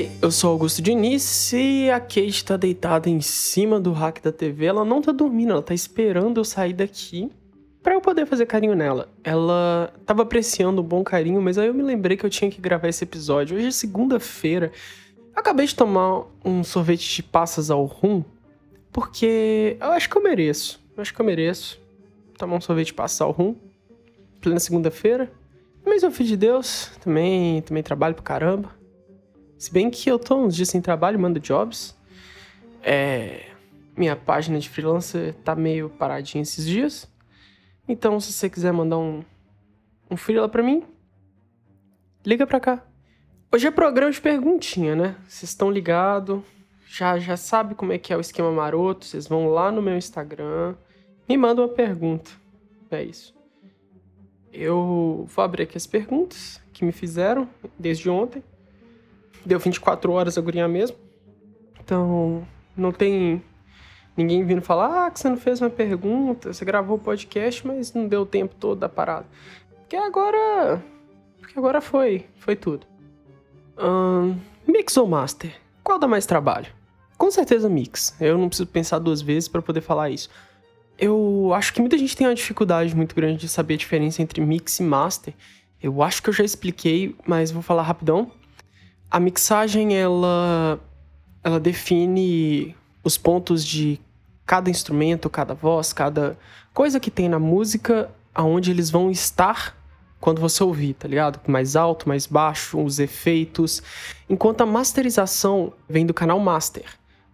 Oi, eu sou Augusto Diniz e a Kate tá deitada em cima do rack da TV. Ela não tá dormindo, ela tá esperando eu sair daqui para eu poder fazer carinho nela. Ela tava apreciando um bom carinho, mas aí eu me lembrei que eu tinha que gravar esse episódio. Hoje é segunda-feira. Acabei de tomar um sorvete de passas ao rum, porque eu acho que eu mereço. Eu acho que eu mereço tomar um sorvete de passas ao rum. Plena segunda-feira. Mas eu filho de Deus, também, também trabalho pra caramba. Se bem que eu tô uns dias sem trabalho, mando jobs. É, minha página de freelancer tá meio paradinha esses dias. Então, se você quiser mandar um, um freela pra mim, liga pra cá. Hoje é programa de perguntinha, né? Vocês estão ligados, já, já sabe como é que é o esquema maroto, vocês vão lá no meu Instagram, me mandam uma pergunta. É isso. Eu vou abrir aqui as perguntas que me fizeram desde ontem. Deu 24 horas a gurinha mesmo. Então, não tem Ninguém vindo falar, ah, que você não fez uma pergunta, você gravou o podcast, mas não deu o tempo todo da parada. Porque agora. Porque agora foi. Foi tudo. Um, mix ou master? Qual dá mais trabalho? Com certeza mix. Eu não preciso pensar duas vezes para poder falar isso. Eu acho que muita gente tem uma dificuldade muito grande de saber a diferença entre mix e master. Eu acho que eu já expliquei, mas vou falar rapidão. A mixagem, ela, ela define os pontos de cada instrumento, cada voz, cada coisa que tem na música, aonde eles vão estar quando você ouvir, tá ligado? Mais alto, mais baixo, os efeitos. Enquanto a masterização vem do canal master,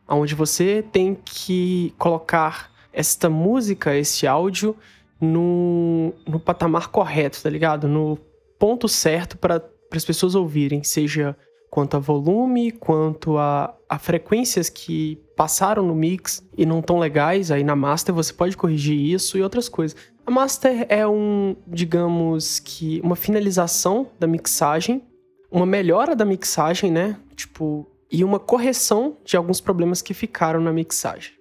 aonde você tem que colocar esta música, esse áudio no, no patamar correto, tá ligado? No ponto certo para as pessoas ouvirem, seja quanto a volume, quanto a, a frequências que passaram no mix e não tão legais, aí na master você pode corrigir isso e outras coisas. A master é um, digamos que, uma finalização da mixagem, uma melhora da mixagem, né? Tipo, e uma correção de alguns problemas que ficaram na mixagem.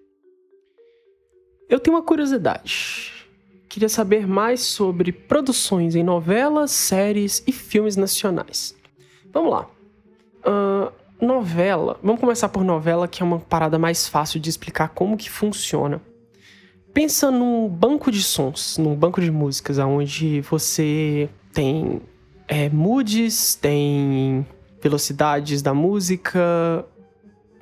Eu tenho uma curiosidade. Queria saber mais sobre produções em novelas, séries e filmes nacionais. Vamos lá. Uh, novela. Vamos começar por novela, que é uma parada mais fácil de explicar como que funciona. Pensa num banco de sons, num banco de músicas, onde você tem é, moods, tem velocidades da música,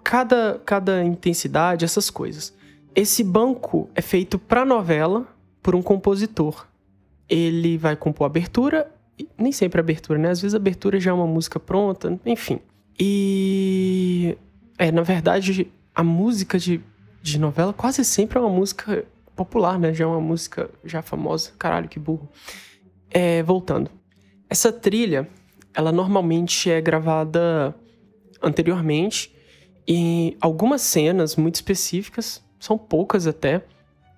cada, cada intensidade, essas coisas. Esse banco é feito para novela por um compositor. Ele vai compor abertura, nem sempre abertura, né? Às vezes abertura já é uma música pronta, enfim. E. É, na verdade, a música de, de novela quase sempre é uma música popular, né? Já é uma música já famosa. Caralho, que burro. É, voltando. Essa trilha, ela normalmente é gravada anteriormente e algumas cenas muito específicas, são poucas até,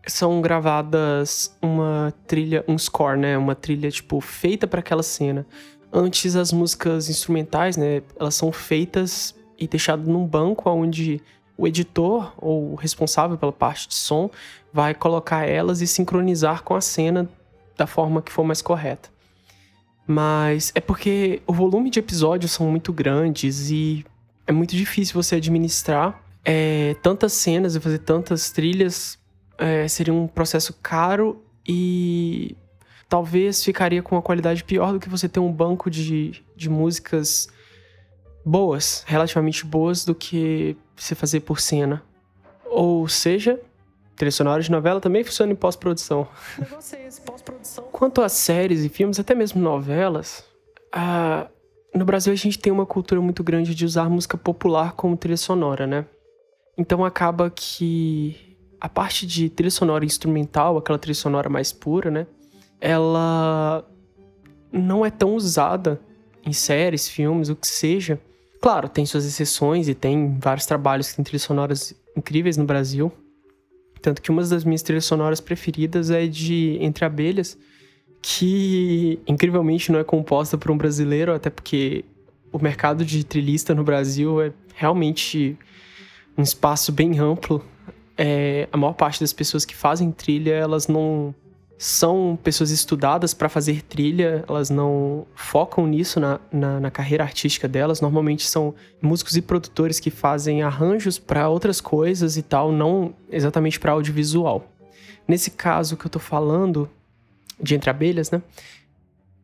são gravadas uma trilha, um score, né? Uma trilha tipo feita para aquela cena. Antes as músicas instrumentais, né, elas são feitas e deixadas num banco onde o editor ou o responsável pela parte de som vai colocar elas e sincronizar com a cena da forma que for mais correta. Mas é porque o volume de episódios são muito grandes e é muito difícil você administrar é, tantas cenas e fazer tantas trilhas. É, seria um processo caro e talvez ficaria com uma qualidade pior do que você ter um banco de, de músicas boas, relativamente boas, do que você fazer por cena. Ou seja, trilha sonora de novela também funciona em pós-produção. Quanto a séries e filmes, até mesmo novelas, no Brasil a gente tem uma cultura muito grande de usar música popular como trilha sonora, né? Então acaba que a parte de trilha sonora instrumental, aquela trilha sonora mais pura, né? Ela não é tão usada em séries, filmes, o que seja. Claro, tem suas exceções e tem vários trabalhos que têm trilhas sonoras incríveis no Brasil. Tanto que uma das minhas trilhas sonoras preferidas é de Entre Abelhas, que incrivelmente não é composta por um brasileiro, até porque o mercado de trilhista no Brasil é realmente um espaço bem amplo. É, a maior parte das pessoas que fazem trilha, elas não são pessoas estudadas para fazer trilha, elas não focam nisso na, na, na, carreira artística delas. Normalmente são músicos e produtores que fazem arranjos para outras coisas e tal, não exatamente para audiovisual. Nesse caso que eu tô falando, de Entre Abelhas, né?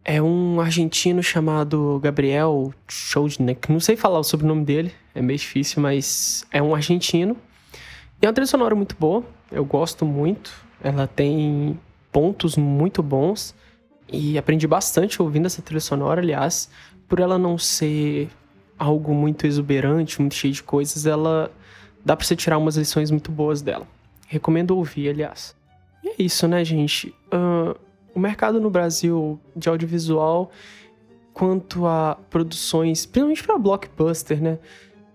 É um argentino chamado Gabriel Chodnik. Não sei falar o sobrenome dele, é meio difícil, mas é um argentino. E é uma trilha sonora muito boa, eu gosto muito. Ela tem pontos muito bons e aprendi bastante ouvindo essa trilha sonora, aliás, por ela não ser algo muito exuberante, muito cheio de coisas, ela dá para você tirar umas lições muito boas dela. Recomendo ouvir, aliás. E é isso, né, gente? Uh, o mercado no Brasil de audiovisual, quanto a produções, principalmente para blockbuster, né?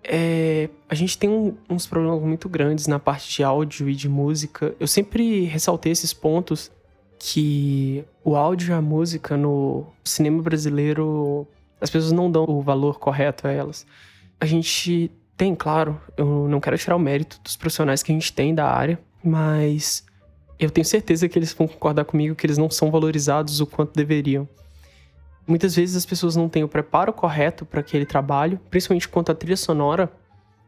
É, a gente tem um, uns problemas muito grandes na parte de áudio e de música. Eu sempre ressaltei esses pontos que o áudio e a música no cinema brasileiro as pessoas não dão o valor correto a elas. A gente tem, claro, eu não quero tirar o mérito dos profissionais que a gente tem da área, mas eu tenho certeza que eles vão concordar comigo que eles não são valorizados o quanto deveriam. Muitas vezes as pessoas não têm o preparo correto para aquele trabalho, principalmente quanto à trilha sonora,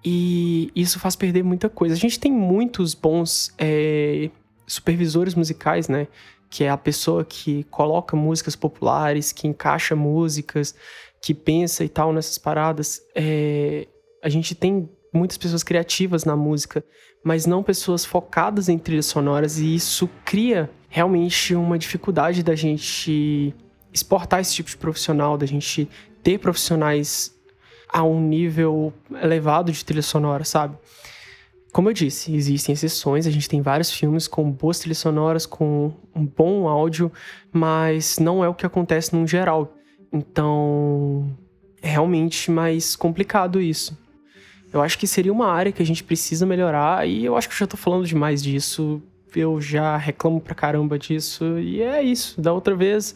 e isso faz perder muita coisa. A gente tem muitos bons é, supervisores musicais, né? Que é a pessoa que coloca músicas populares, que encaixa músicas, que pensa e tal nessas paradas. É, a gente tem muitas pessoas criativas na música, mas não pessoas focadas em trilhas sonoras, e isso cria realmente uma dificuldade da gente exportar esse tipo de profissional, da gente ter profissionais a um nível elevado de trilha sonora, sabe? Como eu disse, existem exceções, a gente tem vários filmes com boas trilhas sonoras, com um bom áudio, mas não é o que acontece no geral. Então, é realmente mais complicado isso. Eu acho que seria uma área que a gente precisa melhorar e eu acho que eu já tô falando demais disso. Eu já reclamo pra caramba disso e é isso. Da outra vez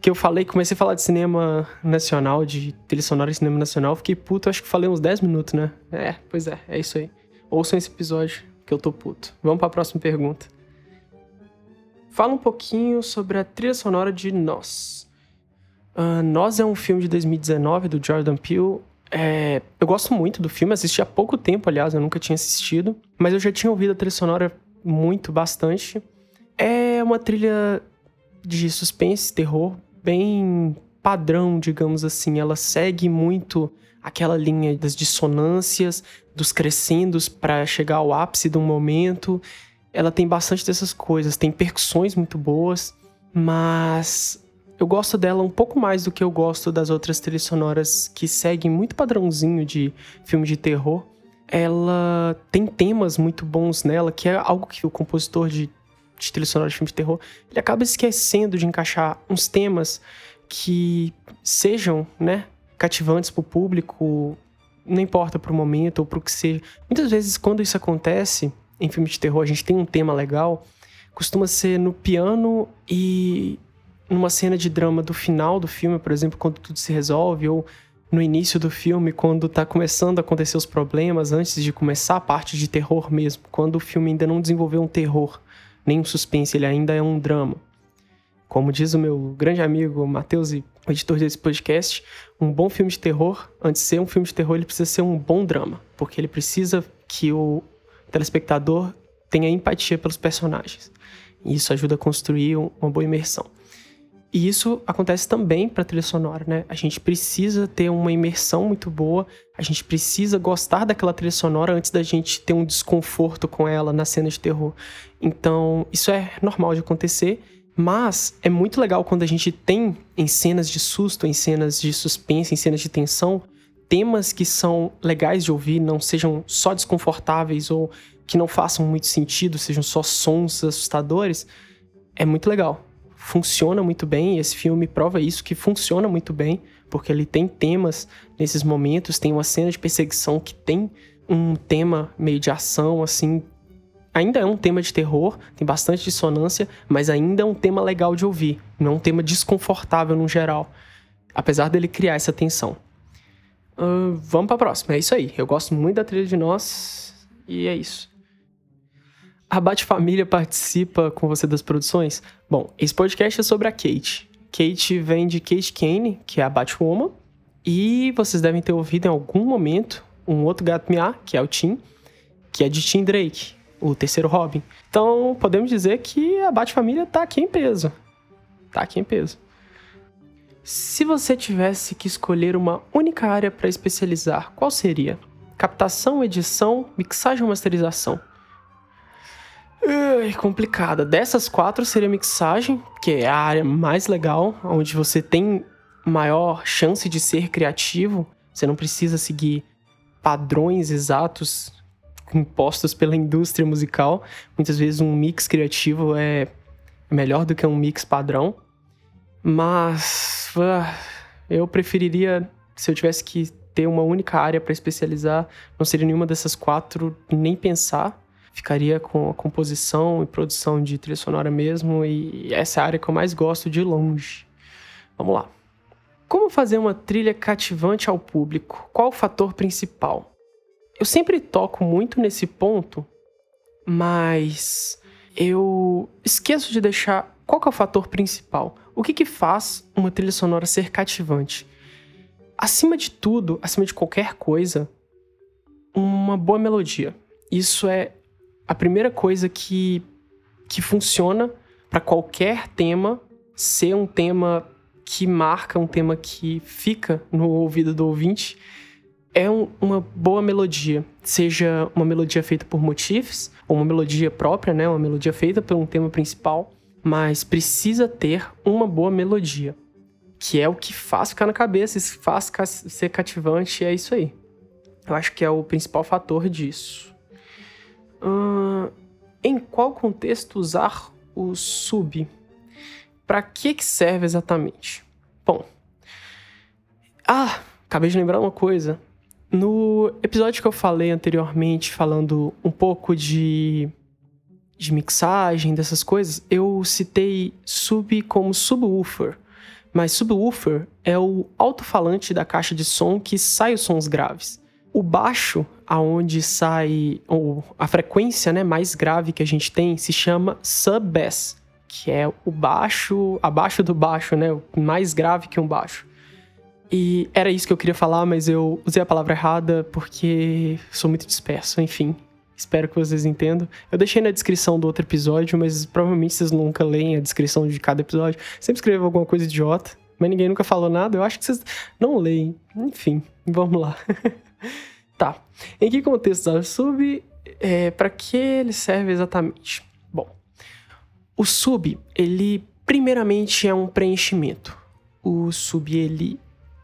que eu falei, comecei a falar de cinema nacional, de trilha sonora de cinema nacional, fiquei puto, acho que falei uns 10 minutos, né? É, pois é, é isso aí. Ouçam esse episódio que eu tô puto. Vamos para a próxima pergunta. Fala um pouquinho sobre a trilha sonora de Nós. Uh, Nós é um filme de 2019 do Jordan Peele é, eu gosto muito do filme, assisti há pouco tempo, aliás, eu nunca tinha assistido, mas eu já tinha ouvido a trilha sonora muito, bastante. É uma trilha de suspense, terror, bem padrão, digamos assim. Ela segue muito aquela linha das dissonâncias, dos crescendos para chegar ao ápice de um momento. Ela tem bastante dessas coisas, tem percussões muito boas, mas eu gosto dela um pouco mais do que eu gosto das outras trilhas sonoras que seguem muito padrãozinho de filme de terror. Ela tem temas muito bons nela, que é algo que o compositor de, de trilha sonora de filme de terror, ele acaba esquecendo de encaixar uns temas que sejam, né, cativantes para o público, não importa pro momento ou pro que seja. Muitas vezes, quando isso acontece em filme de terror, a gente tem um tema legal, costuma ser no piano e numa cena de drama do final do filme, por exemplo, quando tudo se resolve, ou no início do filme, quando tá começando a acontecer os problemas, antes de começar a parte de terror mesmo, quando o filme ainda não desenvolveu um terror, nem um suspense, ele ainda é um drama. Como diz o meu grande amigo Matheus, editor desse podcast, um bom filme de terror, antes de ser um filme de terror, ele precisa ser um bom drama, porque ele precisa que o telespectador tenha empatia pelos personagens. E isso ajuda a construir uma boa imersão. E isso acontece também para trilha sonora, né? A gente precisa ter uma imersão muito boa, a gente precisa gostar daquela trilha sonora antes da gente ter um desconforto com ela na cena de terror. Então, isso é normal de acontecer, mas é muito legal quando a gente tem em cenas de susto, em cenas de suspense, em cenas de tensão, temas que são legais de ouvir, não sejam só desconfortáveis ou que não façam muito sentido, sejam só sons assustadores. É muito legal funciona muito bem, esse filme prova isso, que funciona muito bem, porque ele tem temas nesses momentos, tem uma cena de perseguição que tem um tema meio de ação, assim. Ainda é um tema de terror, tem bastante dissonância, mas ainda é um tema legal de ouvir, não é um tema desconfortável no geral, apesar dele criar essa tensão. Uh, vamos para a próxima, é isso aí. Eu gosto muito da trilha de nós, e é isso. A Bate Família participa com você das produções? Bom, esse podcast é sobre a Kate. Kate vem de Kate Kane, que é a Batwoman, e vocês devem ter ouvido em algum momento um outro gato miar, que é o Tim, que é de Tim Drake, o terceiro Robin. Então, podemos dizer que a Bate-Família tá aqui em peso. Tá aqui em peso. Se você tivesse que escolher uma única área para especializar, qual seria? Captação, edição, mixagem ou masterização? É complicada. Dessas quatro seria mixagem, que é a área mais legal, onde você tem maior chance de ser criativo. Você não precisa seguir padrões exatos impostos pela indústria musical. Muitas vezes um mix criativo é melhor do que um mix padrão. Mas uh, eu preferiria, se eu tivesse que ter uma única área para especializar, não seria nenhuma dessas quatro, nem pensar. Ficaria com a composição e produção de trilha sonora mesmo, e essa é a área que eu mais gosto de longe. Vamos lá. Como fazer uma trilha cativante ao público? Qual o fator principal? Eu sempre toco muito nesse ponto, mas eu esqueço de deixar qual é o fator principal. O que, que faz uma trilha sonora ser cativante? Acima de tudo, acima de qualquer coisa, uma boa melodia. Isso é a primeira coisa que, que funciona para qualquer tema ser um tema que marca, um tema que fica no ouvido do ouvinte, é um, uma boa melodia. Seja uma melodia feita por motifs, ou uma melodia própria, né? Uma melodia feita por um tema principal, mas precisa ter uma boa melodia. Que é o que faz ficar na cabeça, faz ser cativante, é isso aí. Eu acho que é o principal fator disso. Uh, em qual contexto usar o sub? Para que, que serve exatamente? Bom, ah, acabei de lembrar uma coisa. No episódio que eu falei anteriormente, falando um pouco de, de mixagem, dessas coisas, eu citei sub como subwoofer. Mas subwoofer é o alto-falante da caixa de som que sai os sons graves. O baixo, aonde sai ou a frequência, né, mais grave que a gente tem, se chama sub-bass, que é o baixo abaixo do baixo, né, mais grave que um baixo. E era isso que eu queria falar, mas eu usei a palavra errada porque sou muito disperso, enfim. Espero que vocês entendam. Eu deixei na descrição do outro episódio, mas provavelmente vocês nunca leem a descrição de cada episódio. Sempre escrevo alguma coisa idiota, mas ninguém nunca falou nada. Eu acho que vocês não leem. Enfim, vamos lá. tá. Em que contexto o sub? É, para que ele serve exatamente? Bom, o sub, ele primeiramente é um preenchimento. O sub, ele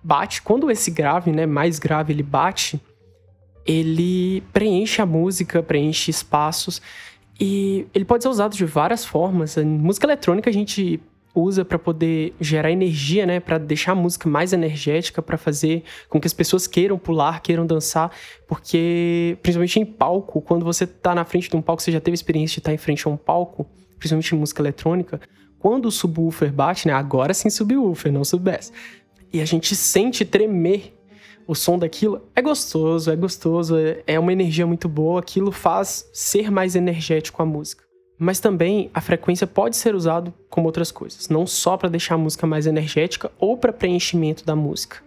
bate, quando esse grave, né, mais grave, ele bate, ele preenche a música, preenche espaços e ele pode ser usado de várias formas. A música eletrônica a gente usa para poder gerar energia, né, para deixar a música mais energética, para fazer com que as pessoas queiram pular, queiram dançar, porque principalmente em palco, quando você tá na frente de um palco, você já teve experiência de estar em frente a um palco, principalmente em música eletrônica, quando o subwoofer bate, né, agora sim subwoofer, não subbass e a gente sente tremer o som daquilo, é gostoso, é gostoso, é, é uma energia muito boa, aquilo faz ser mais energético a música. Mas também a frequência pode ser usado como outras coisas, não só para deixar a música mais energética ou para preenchimento da música.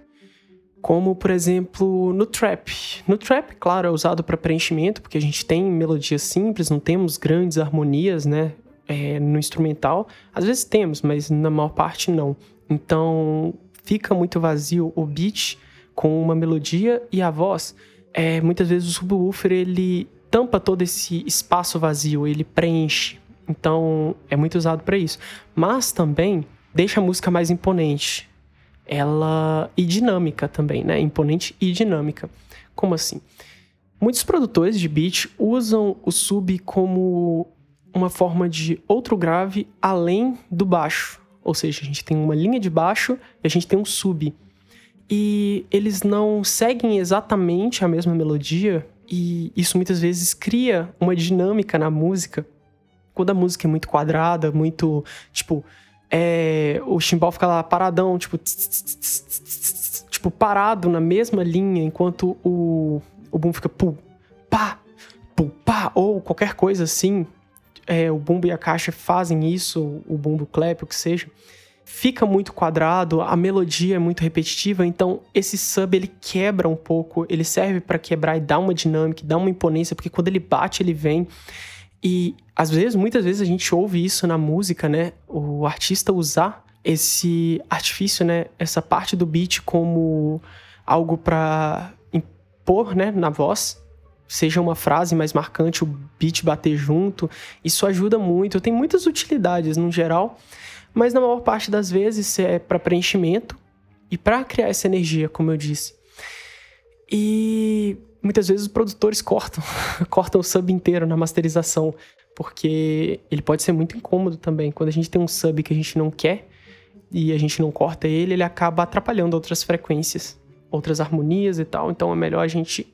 Como, por exemplo, no trap. No trap, claro, é usado para preenchimento, porque a gente tem melodias simples, não temos grandes harmonias, né? É, no instrumental. Às vezes temos, mas na maior parte não. Então, fica muito vazio o beat com uma melodia e a voz, é, muitas vezes o subwoofer ele tampa todo esse espaço vazio, ele preenche. Então é muito usado para isso. Mas também deixa a música mais imponente. Ela e dinâmica também, né? Imponente e dinâmica. Como assim? Muitos produtores de beat usam o sub como uma forma de outro grave além do baixo. Ou seja, a gente tem uma linha de baixo e a gente tem um sub. E eles não seguem exatamente a mesma melodia, e isso muitas vezes cria uma dinâmica na música. Quando a música é muito quadrada, muito, tipo, é, o chimbal fica lá paradão, tipo, tipo, parado na mesma linha, enquanto o, o boom fica pu, pá, pu, pá, ou qualquer coisa assim, é, o bumbo e a caixa fazem isso, o bumbo clap, o que seja, fica muito quadrado, a melodia é muito repetitiva, então esse sub ele quebra um pouco, ele serve para quebrar e dar uma dinâmica, dar uma imponência, porque quando ele bate, ele vem. E às vezes, muitas vezes a gente ouve isso na música, né? O artista usar esse artifício, né, essa parte do beat como algo para impor, né, na voz, seja uma frase mais marcante, o beat bater junto, isso ajuda muito. Tem muitas utilidades no geral, mas na maior parte das vezes é para preenchimento e para criar essa energia, como eu disse. E muitas vezes os produtores cortam, cortam o sub inteiro na masterização, porque ele pode ser muito incômodo também. Quando a gente tem um sub que a gente não quer e a gente não corta ele, ele acaba atrapalhando outras frequências, outras harmonias e tal. Então é melhor a gente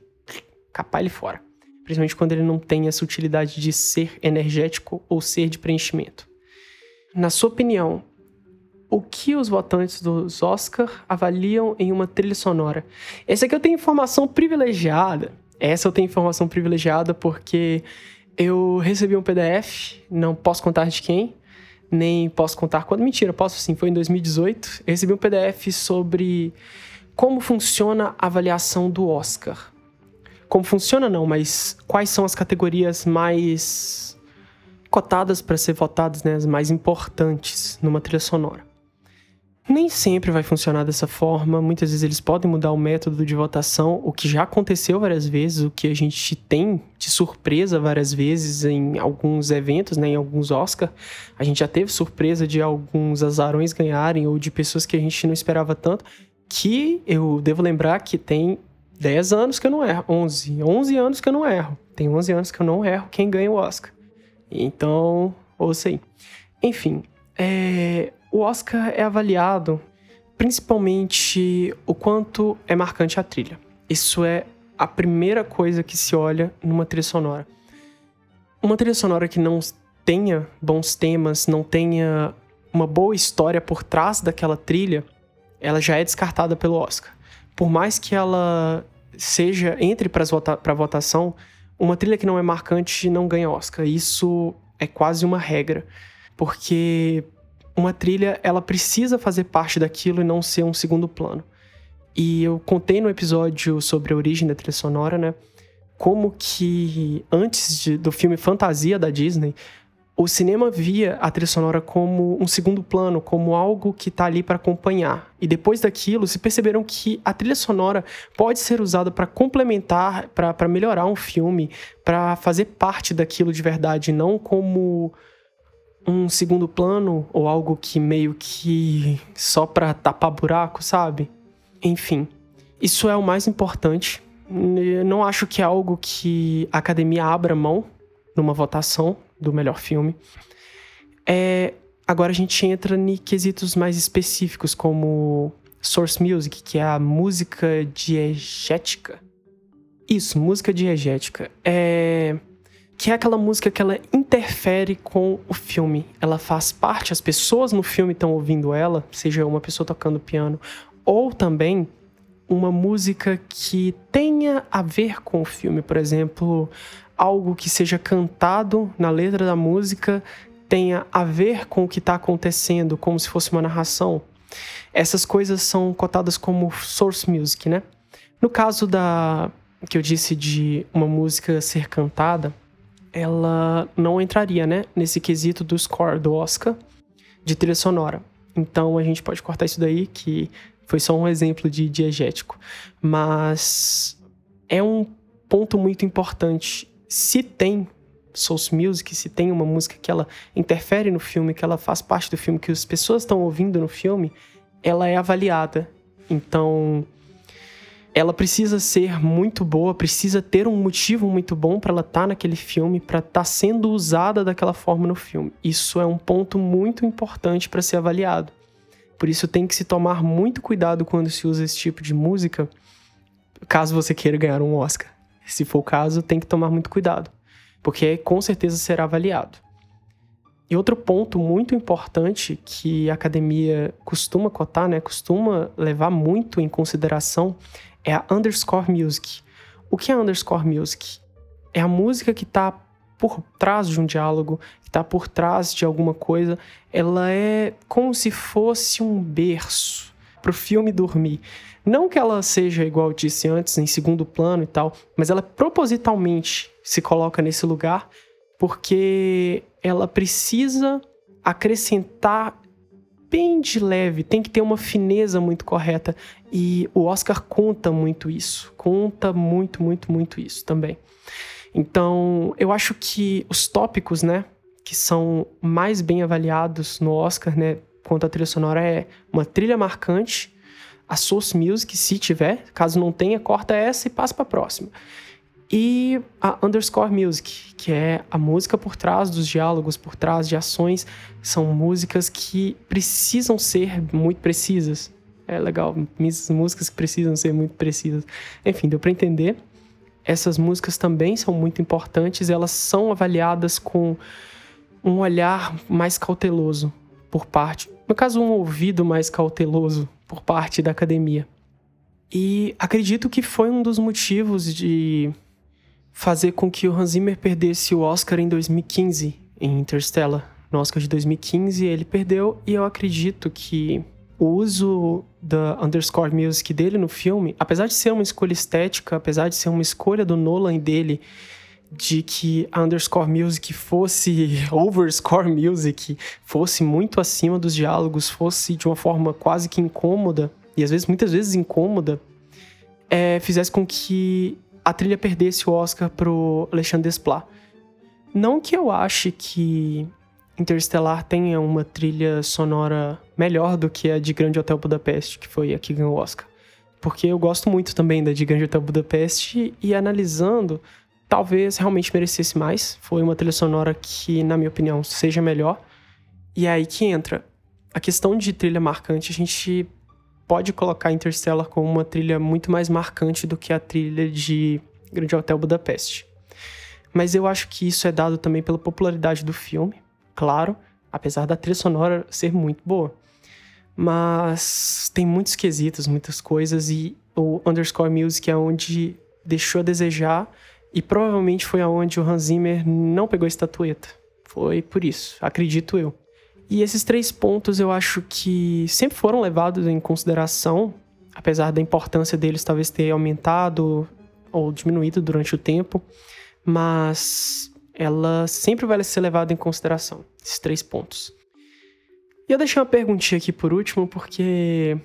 capar ele fora. Principalmente quando ele não tem essa utilidade de ser energético ou ser de preenchimento. Na sua opinião, o que os votantes dos Oscar avaliam em uma trilha sonora? Essa aqui eu tenho informação privilegiada. Essa eu tenho informação privilegiada porque eu recebi um PDF, não posso contar de quem, nem posso contar quando. Mentira, posso sim, foi em 2018. Eu recebi um PDF sobre como funciona a avaliação do Oscar. Como funciona, não, mas quais são as categorias mais cotadas para ser votadas, né, as mais importantes numa trilha sonora. Nem sempre vai funcionar dessa forma, muitas vezes eles podem mudar o método de votação, o que já aconteceu várias vezes, o que a gente tem de surpresa várias vezes em alguns eventos, né, em alguns Oscar. A gente já teve surpresa de alguns azarões ganharem ou de pessoas que a gente não esperava tanto, que eu devo lembrar que tem 10 anos que eu não erro, 11, 11 anos que eu não erro. Tem 11 anos que eu não erro quem ganha o Oscar. Então, ouça aí. Enfim, é, o Oscar é avaliado principalmente o quanto é marcante a trilha. Isso é a primeira coisa que se olha numa trilha sonora. Uma trilha sonora que não tenha bons temas, não tenha uma boa história por trás daquela trilha, ela já é descartada pelo Oscar. Por mais que ela seja entre para vota votação, uma trilha que não é marcante não ganha Oscar. Isso é quase uma regra, porque uma trilha ela precisa fazer parte daquilo e não ser um segundo plano. E eu contei no episódio sobre a origem da trilha sonora, né? Como que antes de, do filme Fantasia da Disney, o cinema via a trilha sonora como um segundo plano, como algo que está ali para acompanhar. E depois daquilo, se perceberam que a trilha sonora pode ser usada para complementar, para melhorar um filme, para fazer parte daquilo de verdade, não como um segundo plano ou algo que meio que só para tapar buraco, sabe? Enfim, isso é o mais importante. Eu não acho que é algo que a academia abra mão numa votação do melhor filme. É, agora a gente entra em quesitos mais específicos, como Source Music, que é a música diegética. Isso, música diegética. É que é aquela música que ela interfere com o filme. Ela faz parte, as pessoas no filme estão ouvindo ela, seja uma pessoa tocando piano, ou também uma música que tenha a ver com o filme. Por exemplo, algo que seja cantado na letra da música tenha a ver com o que está acontecendo, como se fosse uma narração. Essas coisas são cotadas como source music, né? No caso da que eu disse de uma música ser cantada, ela não entraria, né, nesse quesito do score do Oscar de trilha sonora. Então a gente pode cortar isso daí, que foi só um exemplo de diegético. Mas é um ponto muito importante se tem Soul Music, se tem uma música que ela interfere no filme, que ela faz parte do filme, que as pessoas estão ouvindo no filme, ela é avaliada. Então, ela precisa ser muito boa, precisa ter um motivo muito bom para ela estar tá naquele filme, para estar tá sendo usada daquela forma no filme. Isso é um ponto muito importante para ser avaliado. Por isso tem que se tomar muito cuidado quando se usa esse tipo de música, caso você queira ganhar um Oscar. Se for o caso, tem que tomar muito cuidado, porque com certeza será avaliado. E outro ponto muito importante que a academia costuma cotar, né, costuma levar muito em consideração, é a underscore music. O que é underscore music? É a música que está por trás de um diálogo, que está por trás de alguma coisa, ela é como se fosse um berço para o filme dormir. Não que ela seja, igual eu disse antes, em segundo plano e tal, mas ela propositalmente se coloca nesse lugar porque ela precisa acrescentar bem de leve, tem que ter uma fineza muito correta. E o Oscar conta muito isso. Conta muito, muito, muito isso também. Então, eu acho que os tópicos, né, que são mais bem avaliados no Oscar, né, quanto à trilha sonora é uma trilha marcante, a source music, se tiver, caso não tenha, corta essa e passa para a próxima. E a underscore music, que é a música por trás dos diálogos, por trás de ações, são músicas que precisam ser muito precisas. É legal, músicas que precisam ser muito precisas. Enfim, deu para entender essas músicas também são muito importantes, elas são avaliadas com um olhar mais cauteloso por parte, no caso, um ouvido mais cauteloso por parte da academia. E acredito que foi um dos motivos de fazer com que o Hans Zimmer perdesse o Oscar em 2015, em Interstellar. No Oscar de 2015 ele perdeu, e eu acredito que o uso da underscore music dele no filme, apesar de ser uma escolha estética, apesar de ser uma escolha do Nolan dele, de que a underscore music fosse overscore music, fosse muito acima dos diálogos, fosse de uma forma quase que incômoda, e às vezes, muitas vezes incômoda, é, fizesse com que a trilha perdesse o Oscar pro Alexandre Desplat. Não que eu ache que Interstellar tenha uma trilha sonora melhor do que a de Grande Hotel Budapeste, que foi a que ganhou o Oscar. Porque eu gosto muito também da de Grande Hotel Budapeste e analisando, talvez realmente merecesse mais. Foi uma trilha sonora que, na minha opinião, seja melhor. E é aí que entra a questão de trilha marcante. A gente pode colocar Interstellar como uma trilha muito mais marcante do que a trilha de Grande Hotel Budapeste. Mas eu acho que isso é dado também pela popularidade do filme claro, apesar da trilha sonora ser muito boa. Mas tem muitos quesitos, muitas coisas, e o Underscore Music é onde deixou a desejar, e provavelmente foi aonde o Hans Zimmer não pegou a estatueta. Foi por isso, acredito eu. E esses três pontos eu acho que sempre foram levados em consideração, apesar da importância deles talvez ter aumentado ou diminuído durante o tempo, mas ela sempre vai ser levada em consideração, esses três pontos. E eu deixei uma perguntinha aqui por último, porque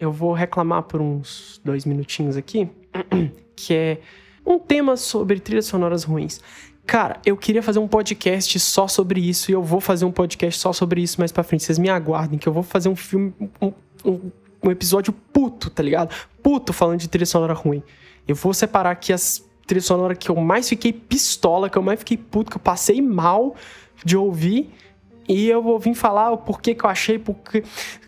eu vou reclamar por uns dois minutinhos aqui, que é um tema sobre trilhas sonoras ruins. Cara, eu queria fazer um podcast só sobre isso e eu vou fazer um podcast só sobre isso mais pra frente. Vocês me aguardem, que eu vou fazer um filme, um, um, um episódio puto, tá ligado? Puto falando de trilha sonora ruim. Eu vou separar aqui as trilha sonora que eu mais fiquei pistola, que eu mais fiquei puto, que eu passei mal de ouvir. E eu vou vir falar o porquê que eu achei, porque.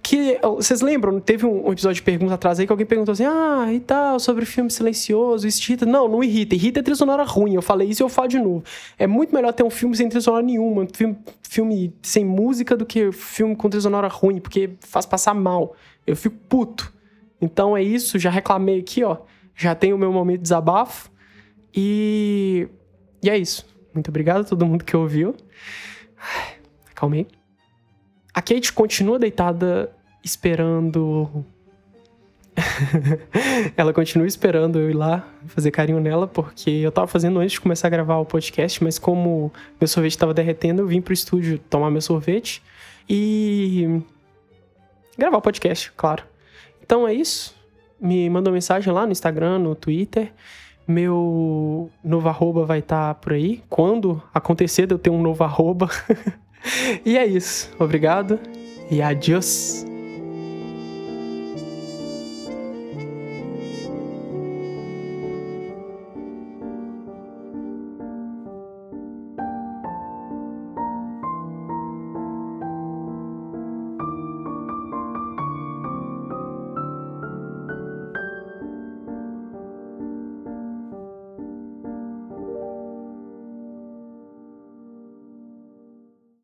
Que, vocês lembram? Teve um episódio de perguntas atrás aí que alguém perguntou assim: ah, e tal, sobre filme silencioso, isso irrita. Não, não irrita. Irrita é trilha sonora ruim. Eu falei isso e eu falo de novo. É muito melhor ter um filme sem trilha sonora nenhuma, um filme, filme sem música do que filme com trilha sonora ruim, porque faz passar mal. Eu fico puto. Então é isso, já reclamei aqui, ó. Já tenho o meu momento de desabafo. E, e é isso. Muito obrigado a todo mundo que ouviu. Acalmei. A Kate continua deitada esperando. ela continua esperando eu ir lá fazer carinho nela, porque eu tava fazendo antes de começar a gravar o podcast, mas como meu sorvete estava derretendo, eu vim pro estúdio tomar meu sorvete e gravar o podcast, claro. Então é isso. Me manda uma mensagem lá no Instagram, no Twitter. Meu novo arroba vai estar tá por aí. Quando acontecer de eu ter um novo arroba. e é isso. Obrigado e adiós.